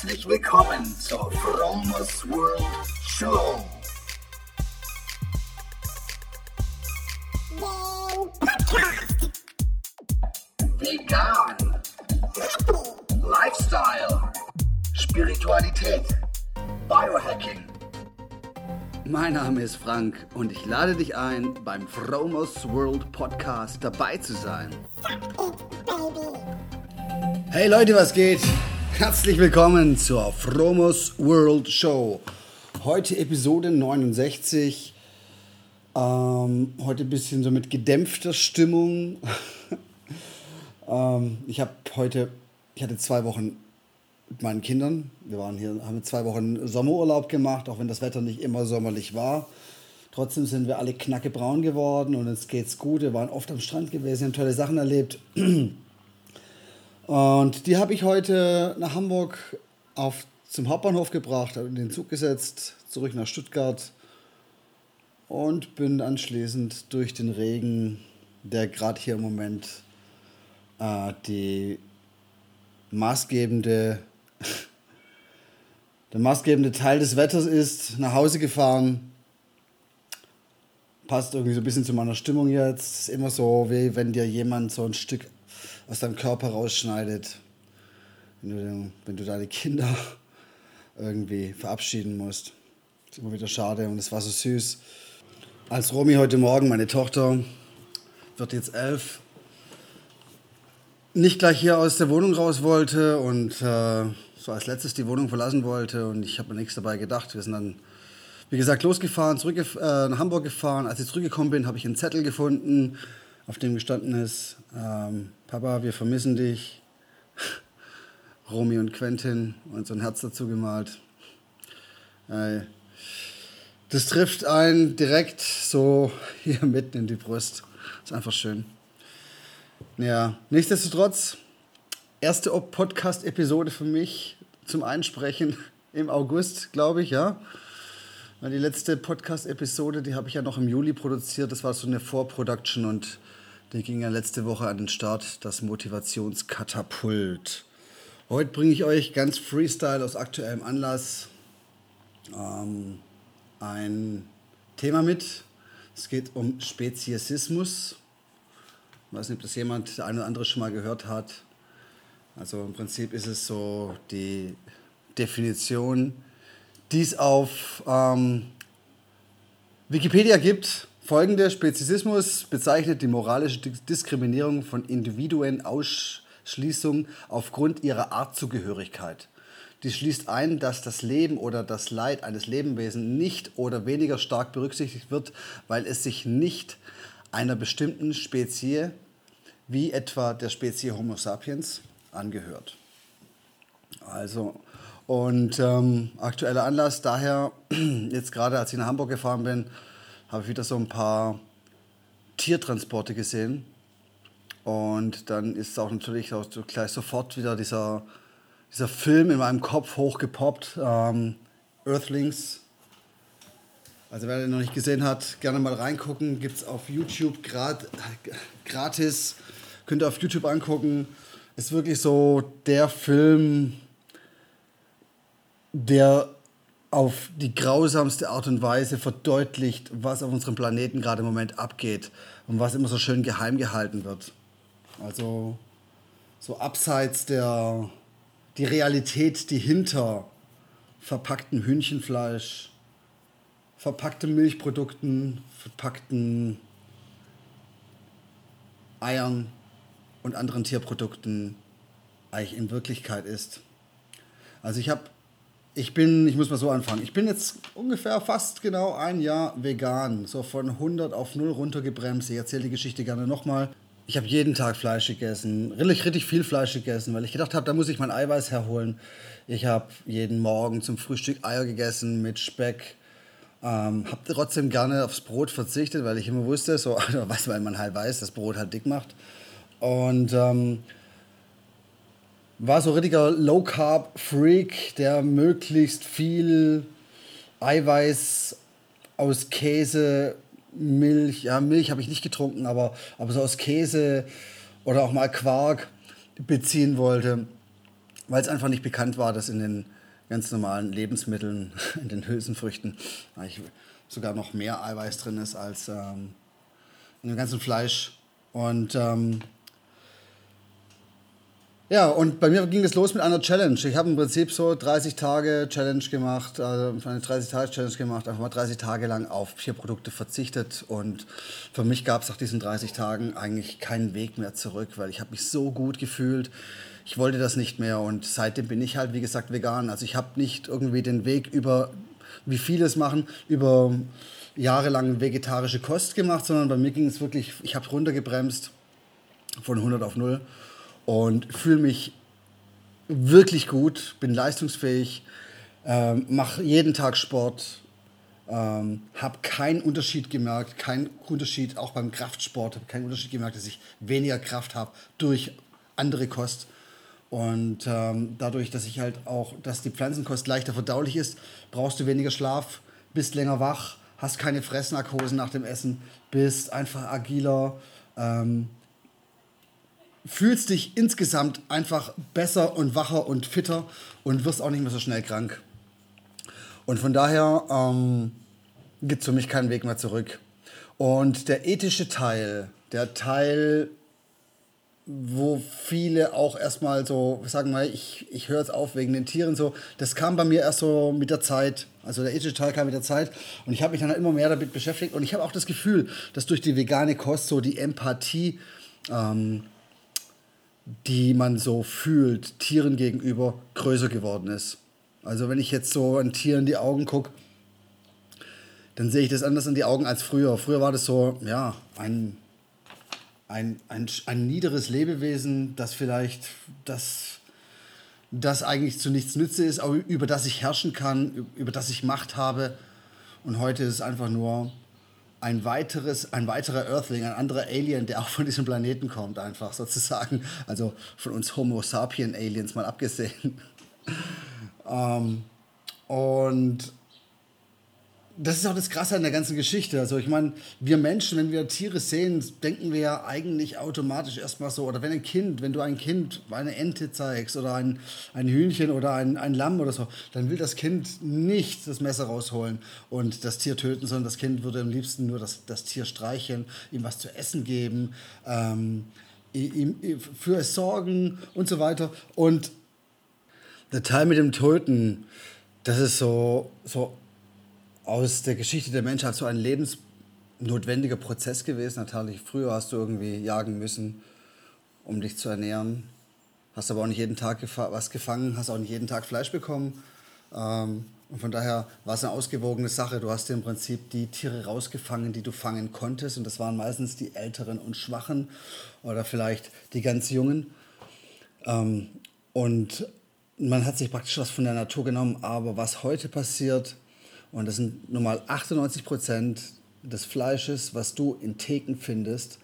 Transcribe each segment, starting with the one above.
Herzlich willkommen zur Fromos World Show. Vegan. Lifestyle. Spiritualität. Biohacking. Mein Name ist Frank und ich lade dich ein, beim Fromos World Podcast dabei zu sein. Hey Leute, was geht? Herzlich willkommen zur Fromos World Show. Heute Episode 69. Ähm, heute ein bisschen so mit gedämpfter Stimmung. ähm, ich habe heute, ich hatte zwei Wochen mit meinen Kindern. Wir waren hier, haben zwei Wochen Sommerurlaub gemacht, auch wenn das Wetter nicht immer sommerlich war. Trotzdem sind wir alle knackebraun geworden und uns geht's gut. Wir waren oft am Strand gewesen, haben tolle Sachen erlebt. Und die habe ich heute nach Hamburg auf, zum Hauptbahnhof gebracht, habe in den Zug gesetzt, zurück nach Stuttgart und bin anschließend durch den Regen, der gerade hier im Moment äh, die maßgebende, der maßgebende Teil des Wetters ist, nach Hause gefahren. Passt irgendwie so ein bisschen zu meiner Stimmung jetzt. Ist immer so, wie wenn dir jemand so ein Stück aus deinem Körper rausschneidet, wenn du, wenn du deine Kinder irgendwie verabschieden musst. Das ist immer wieder schade und es war so süß. Als Romy heute Morgen, meine Tochter, wird jetzt elf, nicht gleich hier aus der Wohnung raus wollte und äh, so als letztes die Wohnung verlassen wollte und ich habe mir nichts dabei gedacht. Wir sind dann, wie gesagt, losgefahren, zurück äh, nach Hamburg gefahren. Als ich zurückgekommen bin, habe ich einen Zettel gefunden, auf dem gestanden ist, ähm, Papa, wir vermissen dich. Romy und Quentin und so ein Herz dazu gemalt. Äh, das trifft einen direkt so hier mitten in die Brust. Ist einfach schön. Ja, nichtsdestotrotz, erste Podcast-Episode für mich zum Einsprechen im August, glaube ich, ja. Die letzte Podcast-Episode, die habe ich ja noch im Juli produziert. Das war so eine Vorproduction und die ging ja letzte Woche an den Start, das Motivationskatapult. Heute bringe ich euch ganz Freestyle aus aktuellem Anlass ähm, ein Thema mit. Es geht um Speziesismus. Ich weiß nicht, ob das jemand, der eine oder andere schon mal gehört hat. Also im Prinzip ist es so die Definition, die es auf ähm, Wikipedia gibt Folgende Speziesismus bezeichnet die moralische Diskriminierung von Individuen Ausschließung aufgrund ihrer Artzugehörigkeit. Dies schließt ein, dass das Leben oder das Leid eines Lebewesens nicht oder weniger stark berücksichtigt wird, weil es sich nicht einer bestimmten Spezie, wie etwa der Spezie Homo sapiens, angehört. Also, und ähm, aktueller Anlass daher, jetzt gerade als ich nach Hamburg gefahren bin, habe ich wieder so ein paar Tiertransporte gesehen. Und dann ist auch natürlich auch gleich sofort wieder dieser, dieser Film in meinem Kopf hochgepoppt. Ähm, Earthlings. Also wer den noch nicht gesehen hat, gerne mal reingucken. Gibt es auf YouTube grad, gratis. Könnt ihr auf YouTube angucken. Ist wirklich so der Film, der auf die grausamste Art und Weise verdeutlicht, was auf unserem Planeten gerade im Moment abgeht und was immer so schön geheim gehalten wird. Also so abseits der die Realität, die hinter verpacktem Hühnchenfleisch, verpackten Milchprodukten, verpackten Eiern und anderen Tierprodukten eigentlich in Wirklichkeit ist. Also ich habe ich bin, ich muss mal so anfangen. Ich bin jetzt ungefähr fast genau ein Jahr vegan. So von 100 auf 0 runtergebremst. Ich erzähle die Geschichte gerne nochmal. Ich habe jeden Tag Fleisch gegessen. Richtig, richtig viel Fleisch gegessen, weil ich gedacht habe, da muss ich mein Eiweiß herholen. Ich habe jeden Morgen zum Frühstück Eier gegessen mit Speck. Ähm, habe trotzdem gerne aufs Brot verzichtet, weil ich immer wusste, so, was, weil man halt weiß, dass Brot halt dick macht. Und ähm, war so richtiger Low-Carb-Freak, der möglichst viel Eiweiß aus Käse, Milch, ja, Milch habe ich nicht getrunken, aber, aber so aus Käse oder auch mal Quark beziehen wollte. weil es einfach nicht bekannt war, dass in den ganz normalen Lebensmitteln, in den Hülsenfrüchten, eigentlich sogar noch mehr Eiweiß drin ist als ähm, in dem ganzen Fleisch. Und ähm, ja, und bei mir ging es los mit einer Challenge. Ich habe im Prinzip so 30 Tage Challenge gemacht, also eine 30 Tage Challenge gemacht, einfach mal 30 Tage lang auf Tierprodukte verzichtet. Und für mich gab es nach diesen 30 Tagen eigentlich keinen Weg mehr zurück, weil ich habe mich so gut gefühlt. Ich wollte das nicht mehr und seitdem bin ich halt, wie gesagt, vegan. Also ich habe nicht irgendwie den Weg über, wie viele es machen, über jahrelang vegetarische Kost gemacht, sondern bei mir ging es wirklich, ich habe runtergebremst von 100 auf 0 und fühle mich wirklich gut, bin leistungsfähig, ähm, mache jeden Tag Sport, ähm, habe keinen Unterschied gemerkt, keinen Unterschied auch beim Kraftsport, habe keinen Unterschied gemerkt, dass ich weniger Kraft habe durch andere Kost. Und ähm, dadurch, dass ich halt auch, dass die Pflanzenkost leichter verdaulich ist, brauchst du weniger Schlaf, bist länger wach, hast keine Fressnarkose nach dem Essen, bist einfach agiler, ähm, fühlst dich insgesamt einfach besser und wacher und fitter und wirst auch nicht mehr so schnell krank. Und von daher ähm, gibt es für mich keinen Weg mehr zurück. Und der ethische Teil, der Teil, wo viele auch erstmal so sagen mal, ich, ich höre jetzt auf wegen den Tieren so, das kam bei mir erst so mit der Zeit. Also der ethische Teil kam mit der Zeit und ich habe mich dann immer mehr damit beschäftigt und ich habe auch das Gefühl, dass durch die vegane Kost so die Empathie ähm, die man so fühlt, Tieren gegenüber größer geworden ist. Also wenn ich jetzt so ein Tier in die Augen gucke, dann sehe ich das anders in die Augen als früher. Früher war das so, ja, ein, ein, ein, ein niederes Lebewesen, das vielleicht das, das eigentlich zu nichts nütze ist, aber über das ich herrschen kann, über das ich Macht habe. Und heute ist es einfach nur ein weiteres, ein weiterer Earthling, ein anderer Alien, der auch von diesem Planeten kommt, einfach sozusagen. Also von uns Homo sapien Aliens mal abgesehen. ähm, und das ist auch das Krasse an der ganzen Geschichte. Also ich meine, wir Menschen, wenn wir Tiere sehen, denken wir ja eigentlich automatisch erstmal so, oder wenn ein Kind, wenn du ein Kind eine Ente zeigst oder ein, ein Hühnchen oder ein, ein Lamm oder so, dann will das Kind nicht das Messer rausholen und das Tier töten, sondern das Kind würde am liebsten nur das, das Tier streicheln, ihm was zu essen geben, ähm, ihm, für es sorgen und so weiter. Und der Teil mit dem Töten, das ist so, so aus der Geschichte der Menschheit so ein lebensnotwendiger Prozess gewesen. Natürlich, früher hast du irgendwie jagen müssen, um dich zu ernähren. Hast aber auch nicht jeden Tag gefa was gefangen, hast auch nicht jeden Tag Fleisch bekommen. Ähm, und von daher war es eine ausgewogene Sache. Du hast im Prinzip die Tiere rausgefangen, die du fangen konntest. Und das waren meistens die Älteren und Schwachen oder vielleicht die ganz Jungen. Ähm, und man hat sich praktisch was von der Natur genommen. Aber was heute passiert, und das sind nun mal 98 Prozent des Fleisches, was du in Theken findest,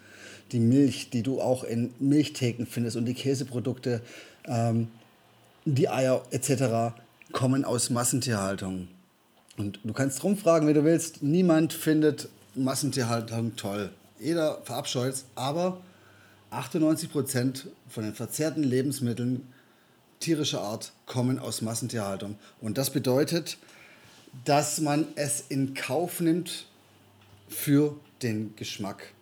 die Milch, die du auch in Milchtheken findest und die Käseprodukte, ähm, die Eier etc. kommen aus Massentierhaltung. Und du kannst rumfragen, wie du willst. Niemand findet Massentierhaltung toll. Jeder verabscheut es, aber 98 Prozent von den verzehrten Lebensmitteln tierischer Art kommen aus Massentierhaltung. Und das bedeutet, dass man es in Kauf nimmt für den Geschmack.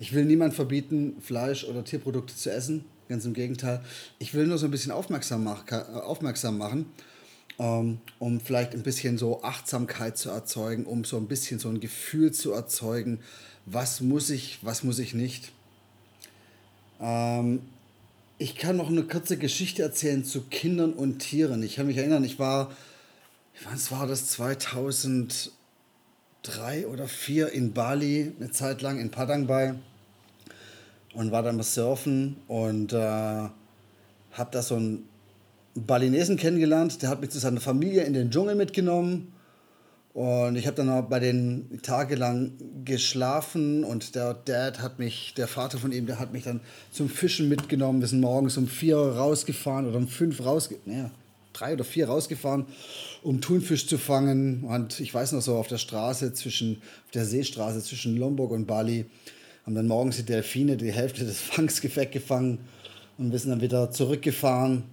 Ich will niemand verbieten, Fleisch oder Tierprodukte zu essen. Ganz im Gegenteil. Ich will nur so ein bisschen aufmerksam, mach, aufmerksam machen, ähm, um vielleicht ein bisschen so Achtsamkeit zu erzeugen, um so ein bisschen so ein Gefühl zu erzeugen, was muss ich, was muss ich nicht. Ähm, ich kann noch eine kurze Geschichte erzählen zu Kindern und Tieren. Ich kann mich erinnern, ich war was war das, 2003 oder 2004 in Bali, eine Zeit lang in Padang bei und war dann mal surfen und äh, habe da so einen Balinesen kennengelernt, der hat mich zu seiner Familie in den Dschungel mitgenommen und ich habe dann auch bei den tagelang geschlafen und der Dad hat mich, der Vater von ihm, der hat mich dann zum Fischen mitgenommen. Wir sind morgens um vier rausgefahren oder um fünf rausgefahren. Ja, drei oder vier rausgefahren, um Thunfisch zu fangen. Und ich weiß noch so, auf der Straße zwischen, auf der Seestraße zwischen Lombok und Bali, haben dann morgens die Delfine die Hälfte des Fangs gefangen und wir sind dann wieder zurückgefahren.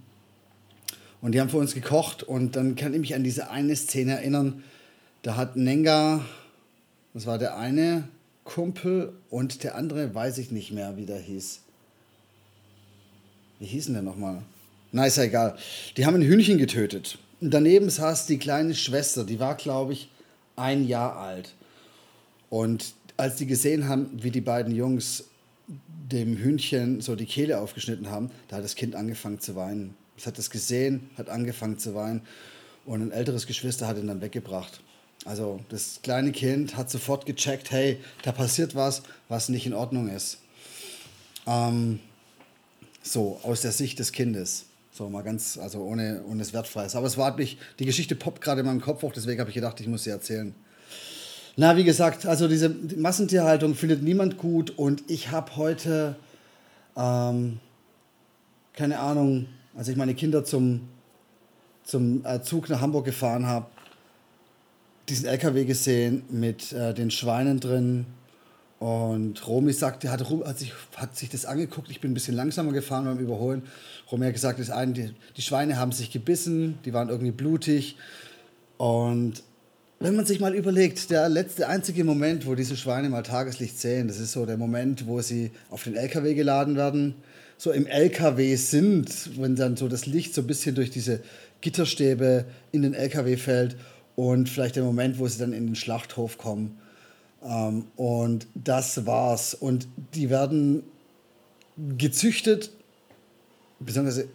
Und die haben für uns gekocht und dann kann ich mich an diese eine Szene erinnern. Da hat Nenga, das war der eine Kumpel und der andere weiß ich nicht mehr, wie der hieß. Wie hießen der nochmal? Na, ist ja egal. Die haben ein Hühnchen getötet. Und daneben saß die kleine Schwester, die war, glaube ich, ein Jahr alt. Und als die gesehen haben, wie die beiden Jungs dem Hühnchen so die Kehle aufgeschnitten haben, da hat das Kind angefangen zu weinen. Es hat das gesehen, hat angefangen zu weinen und ein älteres Geschwister hat ihn dann weggebracht. Also das kleine Kind hat sofort gecheckt, hey, da passiert was, was nicht in Ordnung ist. Ähm, so, aus der Sicht des Kindes. So mal ganz, also ohne, ohne das Wertfreies. Aber es war mich, die Geschichte poppt gerade in meinem Kopf hoch, deswegen habe ich gedacht, ich muss sie erzählen. Na, wie gesagt, also diese Massentierhaltung findet niemand gut und ich habe heute, ähm, keine Ahnung, als ich meine Kinder zum, zum äh, Zug nach Hamburg gefahren habe, diesen LKW gesehen mit äh, den Schweinen drin. Und Romy sagte, hat, hat, sich, hat sich das angeguckt. Ich bin ein bisschen langsamer gefahren beim Überholen. Romy hat gesagt, das eine, die, die Schweine haben sich gebissen, die waren irgendwie blutig. Und wenn man sich mal überlegt, der letzte einzige Moment, wo diese Schweine mal Tageslicht sehen, das ist so der Moment, wo sie auf den LKW geladen werden, so im LKW sind, wenn dann so das Licht so ein bisschen durch diese Gitterstäbe in den LKW fällt und vielleicht der Moment, wo sie dann in den Schlachthof kommen. Ähm, und das war's. Und die werden gezüchtet, beziehungsweise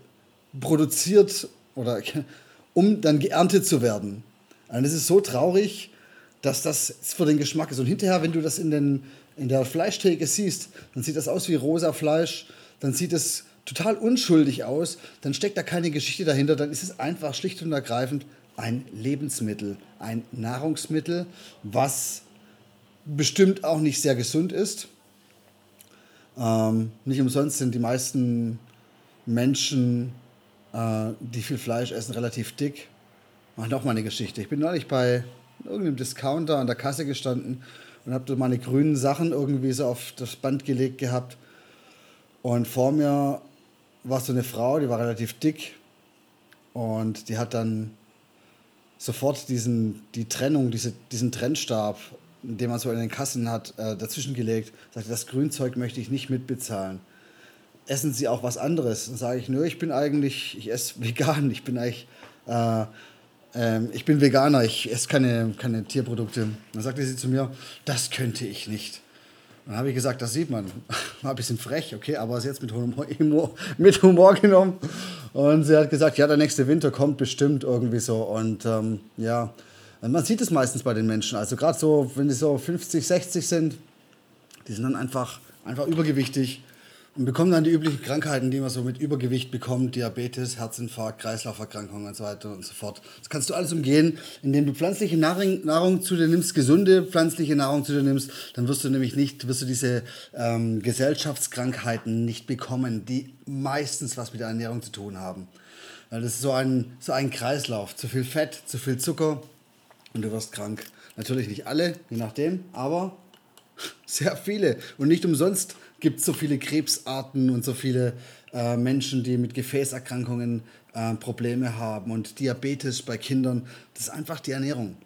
produziert oder um dann geerntet zu werden. Und es ist so traurig, dass das für den Geschmack ist. Und hinterher, wenn du das in, den, in der Fleischtheke siehst, dann sieht das aus wie rosa Fleisch, dann sieht es total unschuldig aus, dann steckt da keine Geschichte dahinter, dann ist es einfach schlicht und ergreifend ein Lebensmittel, ein Nahrungsmittel, was bestimmt auch nicht sehr gesund ist. Ähm, nicht umsonst sind die meisten Menschen, äh, die viel Fleisch essen, relativ dick. Mach noch mal eine Geschichte. Ich bin neulich bei irgendeinem Discounter an der Kasse gestanden und habe meine grünen Sachen irgendwie so auf das Band gelegt gehabt. Und vor mir war so eine Frau, die war relativ dick und die hat dann sofort diesen, die Trennung, diese, diesen Trennstab, den man so in den Kassen hat, äh, dazwischen gelegt. Sagte, das Grünzeug möchte ich nicht mitbezahlen. Essen Sie auch was anderes? Dann sage ich, nö, ich bin eigentlich, ich esse vegan, ich bin eigentlich, äh, äh, ich bin Veganer, ich esse keine, keine Tierprodukte. Dann sagte sie zu mir, das könnte ich nicht. Dann habe ich gesagt, das sieht man. War ein bisschen frech, okay, aber es jetzt mit Humor, mit Humor genommen. Und sie hat gesagt, ja, der nächste Winter kommt bestimmt irgendwie so. Und ähm, ja, man sieht es meistens bei den Menschen. Also gerade so, wenn die so 50, 60 sind, die sind dann einfach, einfach übergewichtig und bekommen dann die üblichen Krankheiten, die man so mit Übergewicht bekommt, Diabetes, Herzinfarkt, Kreislauferkrankungen und so weiter und so fort. Das kannst du alles umgehen, indem du pflanzliche Nahrung, Nahrung zu dir nimmst, gesunde pflanzliche Nahrung zu dir nimmst, dann wirst du nämlich nicht, wirst du diese ähm, Gesellschaftskrankheiten nicht bekommen, die meistens was mit der Ernährung zu tun haben. Weil das ist so ein, so ein Kreislauf. Zu viel Fett, zu viel Zucker und du wirst krank. Natürlich nicht alle, je nachdem, aber sehr viele. Und nicht umsonst gibt es so viele Krebsarten und so viele äh, Menschen, die mit Gefäßerkrankungen äh, Probleme haben und Diabetes bei Kindern. Das ist einfach die Ernährung.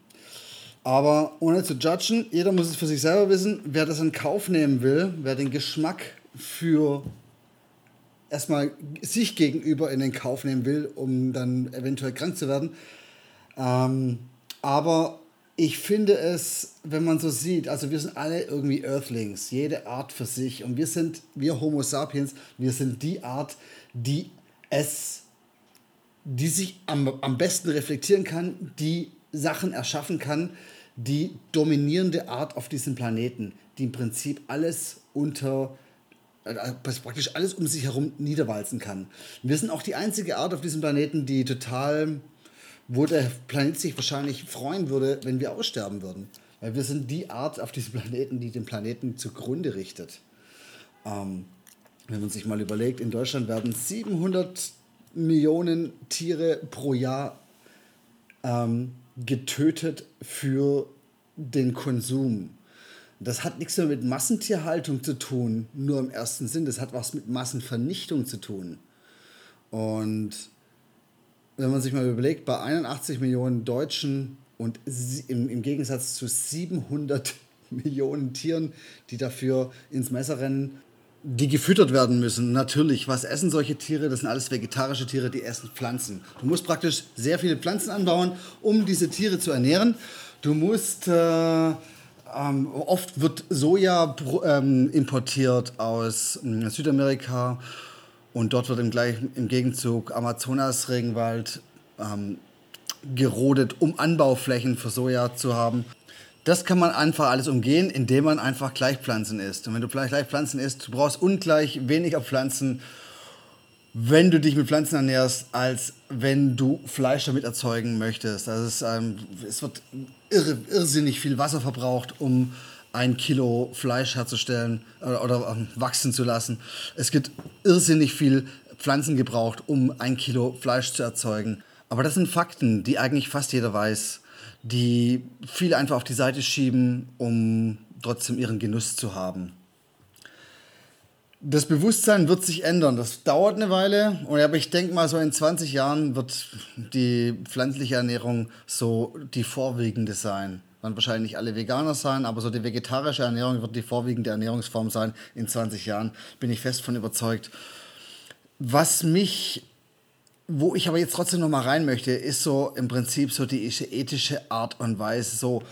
Aber ohne zu judgen, jeder muss es für sich selber wissen. Wer das in Kauf nehmen will, wer den Geschmack für erstmal sich gegenüber in den Kauf nehmen will, um dann eventuell krank zu werden. Ähm, aber ich finde es, wenn man so sieht, also wir sind alle irgendwie Earthlings, jede Art für sich. Und wir sind, wir Homo sapiens, wir sind die Art, die es, die sich am, am besten reflektieren kann, die Sachen erschaffen kann, die dominierende Art auf diesem Planeten, die im Prinzip alles unter äh, praktisch alles um sich herum niederwalzen kann. Wir sind auch die einzige Art auf diesem Planeten, die total wo der Planet sich wahrscheinlich freuen würde, wenn wir aussterben würden. Weil wir sind die Art auf diesem Planeten, die den Planeten zugrunde richtet. Ähm, wenn man sich mal überlegt, in Deutschland werden 700 Millionen Tiere pro Jahr ähm, getötet für den Konsum. Das hat nichts mehr mit Massentierhaltung zu tun, nur im ersten Sinn. Das hat was mit Massenvernichtung zu tun. Und wenn man sich mal überlegt, bei 81 Millionen Deutschen und im, im Gegensatz zu 700 Millionen Tieren, die dafür ins Messer rennen, die gefüttert werden müssen. Natürlich, was essen solche Tiere? Das sind alles vegetarische Tiere, die essen Pflanzen. Du musst praktisch sehr viele Pflanzen anbauen, um diese Tiere zu ernähren. Du musst, äh, ähm, oft wird Soja ähm, importiert aus äh, Südamerika und dort wird im, gleichen, im Gegenzug Amazonas-Regenwald ähm, gerodet, um Anbauflächen für Soja zu haben. Das kann man einfach alles umgehen, indem man einfach Gleichpflanzen isst. Und wenn du Gleichpflanzen isst, du brauchst ungleich weniger Pflanzen, wenn du dich mit Pflanzen ernährst, als wenn du Fleisch damit erzeugen möchtest. Also es, ähm, es wird irre, irrsinnig viel Wasser verbraucht, um ein Kilo Fleisch herzustellen oder, äh, oder ähm, wachsen zu lassen. Es gibt irrsinnig viel Pflanzen gebraucht, um ein Kilo Fleisch zu erzeugen. Aber das sind Fakten, die eigentlich fast jeder weiß die viele einfach auf die Seite schieben, um trotzdem ihren Genuss zu haben. Das Bewusstsein wird sich ändern. Das dauert eine Weile. Aber ich denke mal, so in 20 Jahren wird die pflanzliche Ernährung so die vorwiegende sein. Dann wahrscheinlich alle Veganer sein, aber so die vegetarische Ernährung wird die vorwiegende Ernährungsform sein. In 20 Jahren bin ich fest von überzeugt. Was mich wo ich aber jetzt trotzdem noch mal rein möchte, ist so im Prinzip so die ethische Art und Weise. So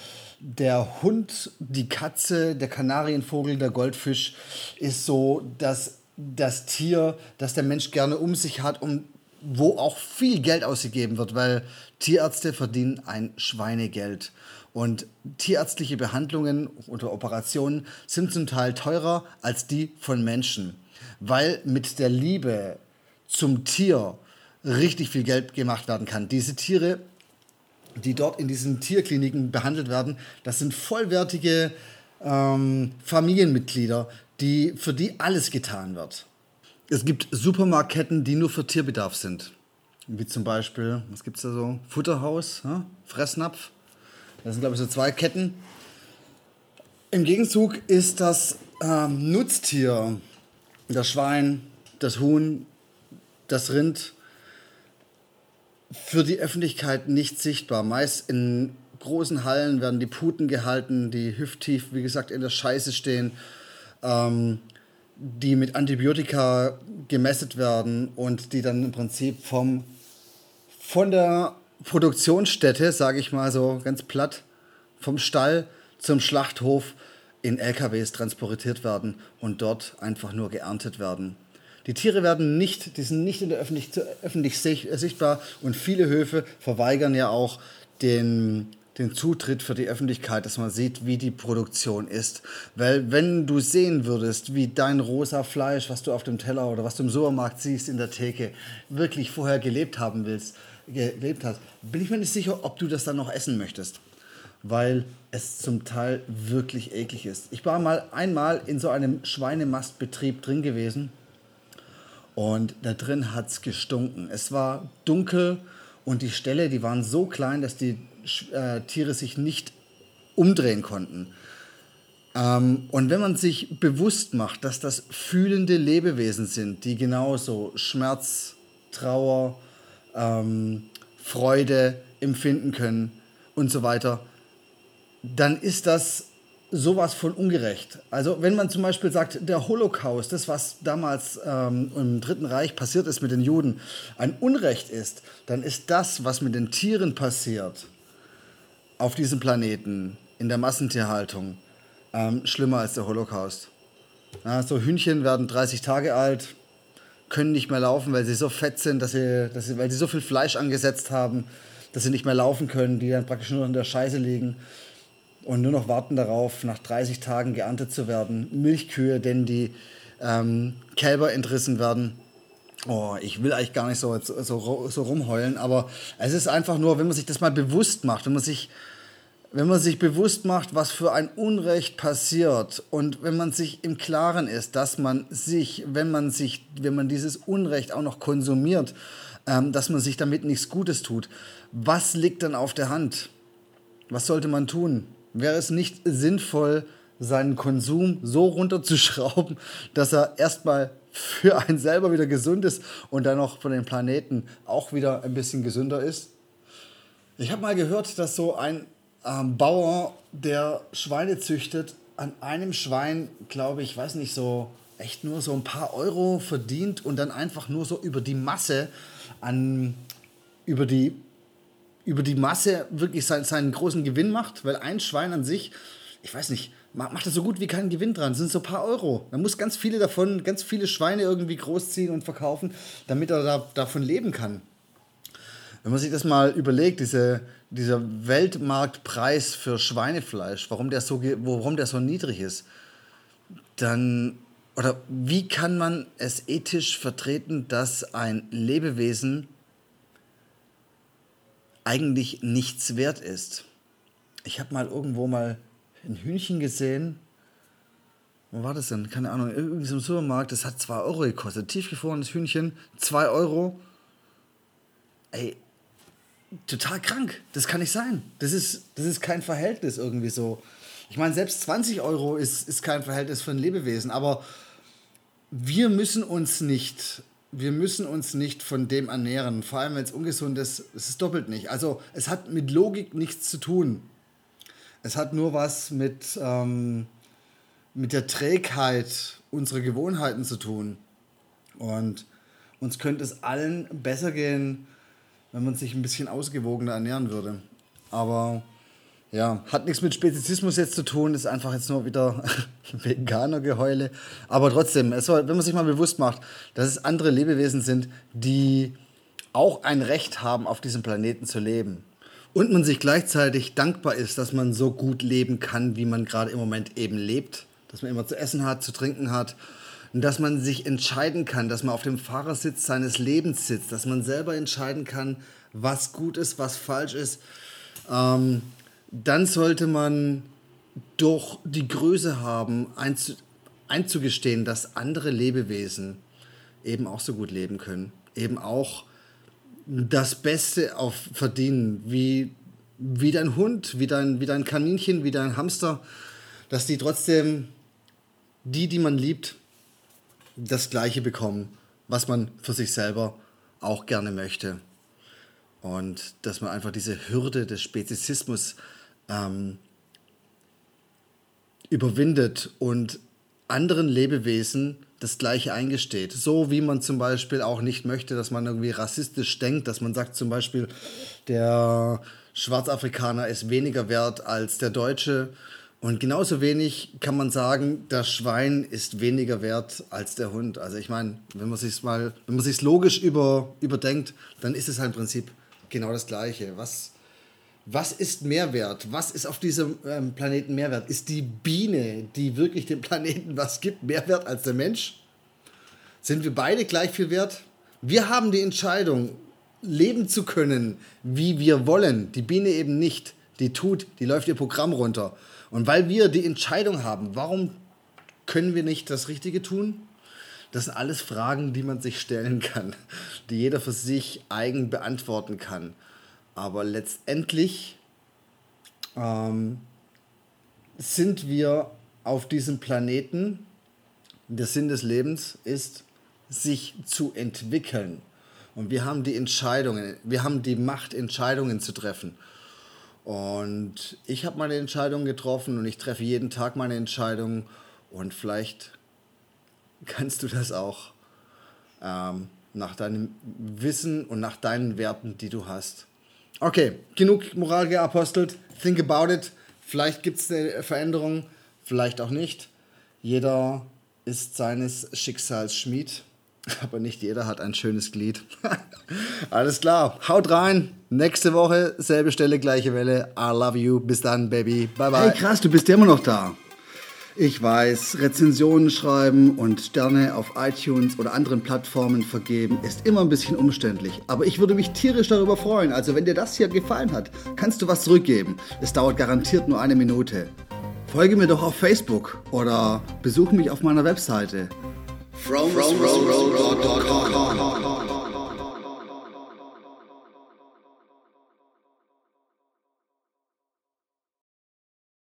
der Hund, die Katze, der Kanarienvogel, der Goldfisch ist so das, das Tier, das der Mensch gerne um sich hat und wo auch viel Geld ausgegeben wird, weil Tierärzte verdienen ein Schweinegeld. Und tierärztliche Behandlungen oder Operationen sind zum Teil teurer als die von Menschen, weil mit der Liebe zum Tier richtig viel Geld gemacht werden kann. Diese Tiere, die dort in diesen Tierkliniken behandelt werden, das sind vollwertige ähm, Familienmitglieder, die, für die alles getan wird. Es gibt Supermarktketten, die nur für Tierbedarf sind. Wie zum Beispiel, was gibt es da so? Futterhaus, ja? Fressnapf. Das sind, glaube ich, so zwei Ketten. Im Gegenzug ist das ähm, Nutztier, das Schwein, das Huhn, das Rind, für die Öffentlichkeit nicht sichtbar. Meist in großen Hallen werden die Puten gehalten, die hüfttief, wie gesagt, in der Scheiße stehen, ähm, die mit Antibiotika gemesset werden und die dann im Prinzip vom, von der Produktionsstätte, sage ich mal so ganz platt, vom Stall zum Schlachthof in LKWs transportiert werden und dort einfach nur geerntet werden. Die Tiere werden nicht, die sind nicht in der öffentlich, öffentlich sichtbar und viele Höfe verweigern ja auch den, den Zutritt für die Öffentlichkeit, dass man sieht, wie die Produktion ist. Weil wenn du sehen würdest, wie dein rosa Fleisch, was du auf dem Teller oder was du im Supermarkt siehst in der Theke, wirklich vorher gelebt haben willst, gelebt hast, bin ich mir nicht sicher, ob du das dann noch essen möchtest. Weil es zum Teil wirklich eklig ist. Ich war mal einmal in so einem Schweinemastbetrieb drin gewesen und da drin hat es gestunken. Es war dunkel und die Ställe, die waren so klein, dass die äh, Tiere sich nicht umdrehen konnten. Ähm, und wenn man sich bewusst macht, dass das fühlende Lebewesen sind, die genauso Schmerz, Trauer, ähm, Freude empfinden können und so weiter, dann ist das sowas von ungerecht. Also wenn man zum Beispiel sagt, der Holocaust, das was damals ähm, im Dritten Reich passiert ist mit den Juden, ein Unrecht ist, dann ist das, was mit den Tieren passiert auf diesem Planeten, in der Massentierhaltung, ähm, schlimmer als der Holocaust. Ja, so Hühnchen werden 30 Tage alt, können nicht mehr laufen, weil sie so fett sind, dass sie, dass sie, weil sie so viel Fleisch angesetzt haben, dass sie nicht mehr laufen können, die dann praktisch nur in der Scheiße liegen und nur noch warten darauf, nach 30 Tagen geerntet zu werden. Milchkühe, denen die ähm, Kälber entrissen werden. Oh, ich will eigentlich gar nicht so, so, so rumheulen, aber es ist einfach nur, wenn man sich das mal bewusst macht, wenn man sich, wenn man sich bewusst macht, was für ein Unrecht passiert und wenn man sich im Klaren ist, dass man sich, wenn man sich, wenn man dieses Unrecht auch noch konsumiert, ähm, dass man sich damit nichts Gutes tut, was liegt dann auf der Hand? Was sollte man tun? Wäre es nicht sinnvoll, seinen Konsum so runterzuschrauben, dass er erstmal für einen selber wieder gesund ist und dann noch von den Planeten auch wieder ein bisschen gesünder ist. Ich habe mal gehört, dass so ein ähm, Bauer, der Schweine züchtet, an einem Schwein, glaube ich, weiß nicht, so echt nur so ein paar Euro verdient und dann einfach nur so über die Masse an, über die, über die Masse wirklich seinen, seinen großen Gewinn macht, weil ein Schwein an sich, ich weiß nicht, macht er so gut wie keinen Gewinn dran. Das sind so ein paar Euro. Man muss ganz viele davon, ganz viele Schweine irgendwie großziehen und verkaufen, damit er da, davon leben kann. Wenn man sich das mal überlegt, diese, dieser Weltmarktpreis für Schweinefleisch, warum der, so, warum der so niedrig ist, dann, oder wie kann man es ethisch vertreten, dass ein Lebewesen eigentlich nichts wert ist? Ich habe mal irgendwo mal ein Hühnchen gesehen. Wo war das denn? Keine Ahnung. Irgendwie im Supermarkt. Das hat 2 Euro gekostet. Tiefgefrorenes Hühnchen. 2 Euro. Ey, total krank. Das kann nicht sein. Das ist, das ist kein Verhältnis irgendwie so. Ich meine, selbst 20 Euro ist, ist kein Verhältnis für ein Lebewesen, aber wir müssen uns nicht, wir müssen uns nicht von dem ernähren. Vor allem, wenn es ungesund ist, es ist doppelt nicht. Also es hat mit Logik nichts zu tun. Es hat nur was mit, ähm, mit der Trägheit unserer Gewohnheiten zu tun. Und uns könnte es allen besser gehen, wenn man sich ein bisschen ausgewogener ernähren würde. Aber ja, hat nichts mit Spezizismus jetzt zu tun, ist einfach jetzt nur wieder Veganer-Geheule. Aber trotzdem, es soll, wenn man sich mal bewusst macht, dass es andere Lebewesen sind, die auch ein Recht haben, auf diesem Planeten zu leben. Und man sich gleichzeitig dankbar ist, dass man so gut leben kann, wie man gerade im Moment eben lebt. Dass man immer zu essen hat, zu trinken hat und dass man sich entscheiden kann, dass man auf dem Fahrersitz seines Lebens sitzt, dass man selber entscheiden kann, was gut ist, was falsch ist, ähm, dann sollte man doch die Größe haben, einzu einzugestehen, dass andere Lebewesen eben auch so gut leben können, eben auch das Beste auf verdienen, wie, wie dein Hund, wie dein, wie dein Kaninchen, wie dein Hamster, dass die trotzdem die, die man liebt, das Gleiche bekommen, was man für sich selber auch gerne möchte. Und dass man einfach diese Hürde des Spezizismus ähm, überwindet und anderen Lebewesen das Gleiche eingesteht. So wie man zum Beispiel auch nicht möchte, dass man irgendwie rassistisch denkt, dass man sagt zum Beispiel, der Schwarzafrikaner ist weniger wert als der Deutsche und genauso wenig kann man sagen, das Schwein ist weniger wert als der Hund. Also ich meine, wenn man sich mal, wenn man sich logisch über, überdenkt, dann ist es halt im Prinzip genau das Gleiche. Was, was ist Mehrwert? Was ist auf diesem ähm, Planeten Mehrwert? Ist die Biene, die wirklich dem Planeten was gibt, mehr wert als der Mensch? Sind wir beide gleich viel wert? Wir haben die Entscheidung, leben zu können, wie wir wollen. Die Biene eben nicht. Die tut, die läuft ihr Programm runter. Und weil wir die Entscheidung haben, warum können wir nicht das Richtige tun? Das sind alles Fragen, die man sich stellen kann, die jeder für sich eigen beantworten kann. Aber letztendlich ähm, sind wir auf diesem Planeten. Der Sinn des Lebens ist, sich zu entwickeln. Und wir haben die Entscheidungen, wir haben die Macht, Entscheidungen zu treffen. Und ich habe meine Entscheidung getroffen und ich treffe jeden Tag meine Entscheidungen. Und vielleicht kannst du das auch ähm, nach deinem Wissen und nach deinen Werten, die du hast. Okay, genug Moral geapostelt. Think about it. Vielleicht gibt es eine Veränderung, vielleicht auch nicht. Jeder ist seines Schicksals Schmied. Aber nicht jeder hat ein schönes Glied. Alles klar. Haut rein. Nächste Woche, selbe Stelle, gleiche Welle. I love you. Bis dann, Baby. Bye, bye. Hey, krass, du bist ja immer noch da. Ich weiß, Rezensionen schreiben und Sterne auf iTunes oder anderen Plattformen vergeben ist immer ein bisschen umständlich. Aber ich würde mich tierisch darüber freuen. Also wenn dir das hier gefallen hat, kannst du was zurückgeben. Es dauert garantiert nur eine Minute. Folge mir doch auf Facebook oder besuche mich auf meiner Webseite. From, from, from,